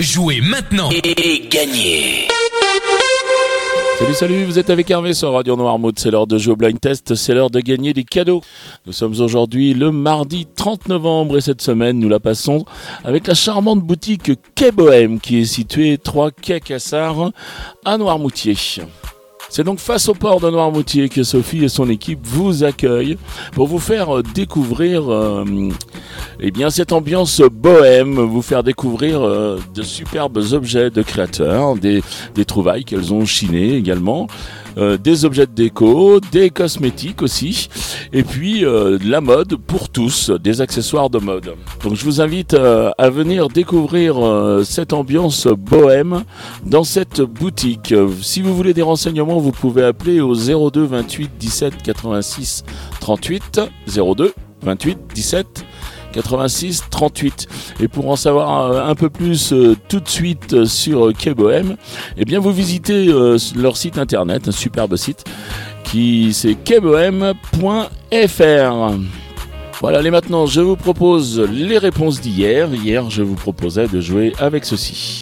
Jouez maintenant et gagnez Salut, salut, vous êtes avec Hervé sur Radio Noirmouth. C'est l'heure de jouer au blind test, c'est l'heure de gagner des cadeaux. Nous sommes aujourd'hui le mardi 30 novembre et cette semaine, nous la passons avec la charmante boutique Quai Bohème qui est située 3 Quai Cassard à Noirmoutier. C'est donc face au port de Noirmoutier que Sophie et son équipe vous accueillent pour vous faire découvrir euh, eh bien, cette ambiance bohème, vous faire découvrir euh, de superbes objets de créateurs, des, des trouvailles qu'elles ont chinées également. Euh, des objets de déco, des cosmétiques aussi, et puis euh, la mode pour tous, des accessoires de mode. Donc je vous invite euh, à venir découvrir cette ambiance bohème dans cette boutique. Si vous voulez des renseignements, vous pouvez appeler au 02 28 17 86 38 02 28 17 86 38. Et pour en savoir euh, un peu plus euh, tout de suite euh, sur Quai Bohème, eh bien vous visitez leur site internet, un superbe site qui c'est quaibohème.fr. Voilà, allez maintenant, je vous propose les réponses d'hier. Hier, je vous proposais de jouer avec ceci.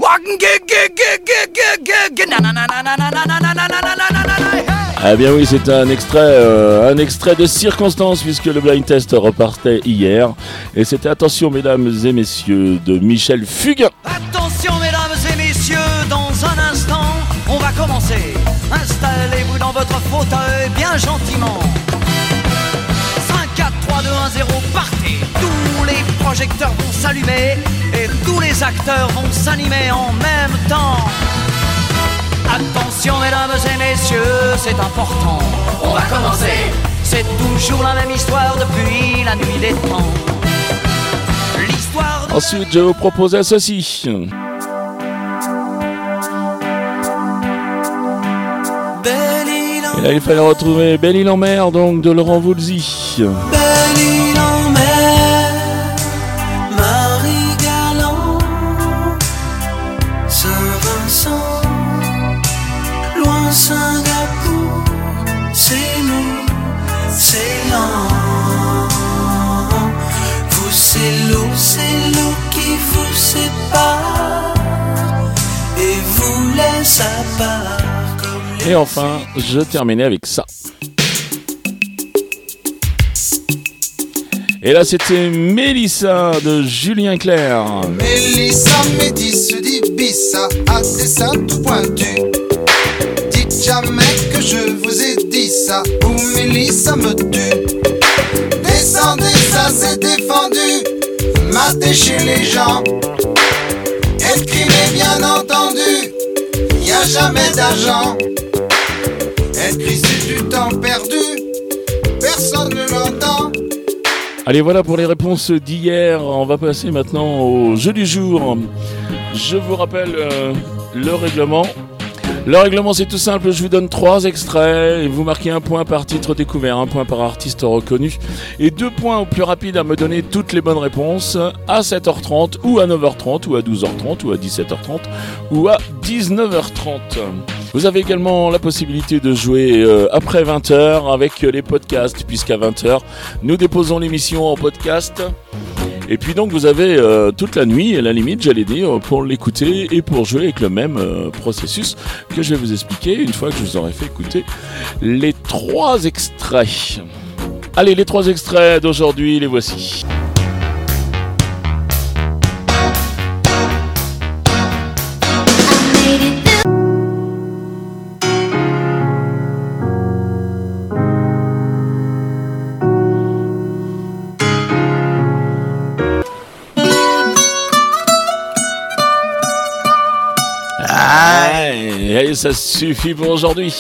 Ah bien oui, c'est un extrait, euh, un extrait de circonstance puisque le blind test repartait hier. Et c'était Attention mesdames et messieurs de Michel Fugain. Attention mesdames et messieurs, dans un instant, on va commencer. Installez-vous dans votre fauteuil bien gentiment. 5, 4, 3, 2, 1, 0, partez. Tous les projecteurs vont s'allumer et tous les acteurs vont s'animer en même temps. Attention mesdames et messieurs, c'est important. On va commencer. C'est toujours la même histoire depuis la nuit des temps. L'histoire de... Ensuite, je vous proposais ceci. Et là, il fallait retrouver Belle Île en mer, donc de Laurent Voulzy. Belle île en sépare et vous laisse à part comme les Et enfin, je terminais avec ça. Et là, c'était Mélissa de Julien Clerc. Mélissa médis d'Ibissa a des seins tout pointus. Dites jamais que je vous ai dit ça, ou Mélissa me tue. Descendez, ça c'est défendu. Matez chez les gens. Écrivez bien entendu? Y a jamais d'argent. Crie c'est du temps perdu? Personne ne l'entend. Allez, voilà pour les réponses d'hier. On va passer maintenant au jeu du jour. Je vous rappelle euh, le règlement. Le règlement, c'est tout simple. Je vous donne trois extraits et vous marquez un point par titre découvert, un point par artiste reconnu et deux points au plus rapide à me donner toutes les bonnes réponses à 7h30 ou à 9h30 ou à 12h30 ou à 17h30 ou à 19h30. Vous avez également la possibilité de jouer euh, après 20h avec les podcasts puisqu'à 20h, nous déposons l'émission en podcast. Et puis donc vous avez euh, toute la nuit, à la limite j'allais dire, pour l'écouter et pour jouer avec le même euh, processus que je vais vous expliquer une fois que je vous aurai fait écouter les trois extraits. Allez, les trois extraits d'aujourd'hui, les voici. Et ça suffit pour aujourd'hui.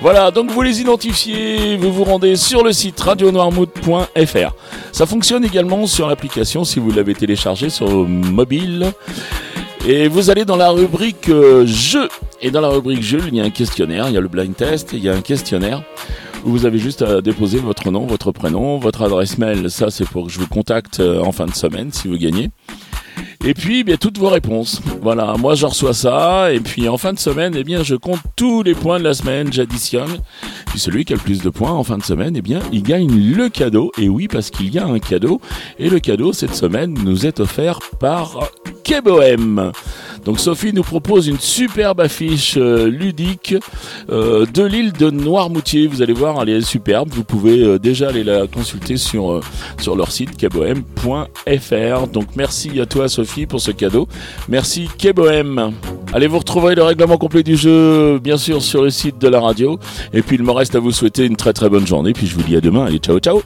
Voilà, donc vous les identifiez, vous vous rendez sur le site radionoirmouth.fr. Ça fonctionne également sur l'application si vous l'avez téléchargé sur mobile. Et vous allez dans la rubrique euh, jeu. Et dans la rubrique jeu, il y a un questionnaire, il y a le blind test, il y a un questionnaire où vous avez juste à déposer votre nom, votre prénom, votre adresse mail. Ça, c'est pour que je vous contacte euh, en fin de semaine si vous gagnez. Et puis, bien, toutes vos réponses. Voilà, moi je reçois ça, et puis en fin de semaine, eh bien, je compte tous les points de la semaine, j'additionne. Puis celui qui a le plus de points en fin de semaine, eh bien, il gagne le cadeau. Et oui, parce qu'il y a un cadeau. Et le cadeau, cette semaine, nous est offert par Kebohem. Donc Sophie nous propose une superbe affiche euh, ludique euh, de l'île de Noirmoutier. Vous allez voir, elle est superbe. Vous pouvez euh, déjà aller la consulter sur, sur leur site kebohem.fr. Donc merci à toi Sophie pour ce cadeau. Merci Kebohem. Allez, vous retrouverez le règlement complet du jeu, bien sûr, sur le site de la radio. Et puis il me reste à vous souhaiter une très très bonne journée. Puis je vous dis à demain. Allez, ciao ciao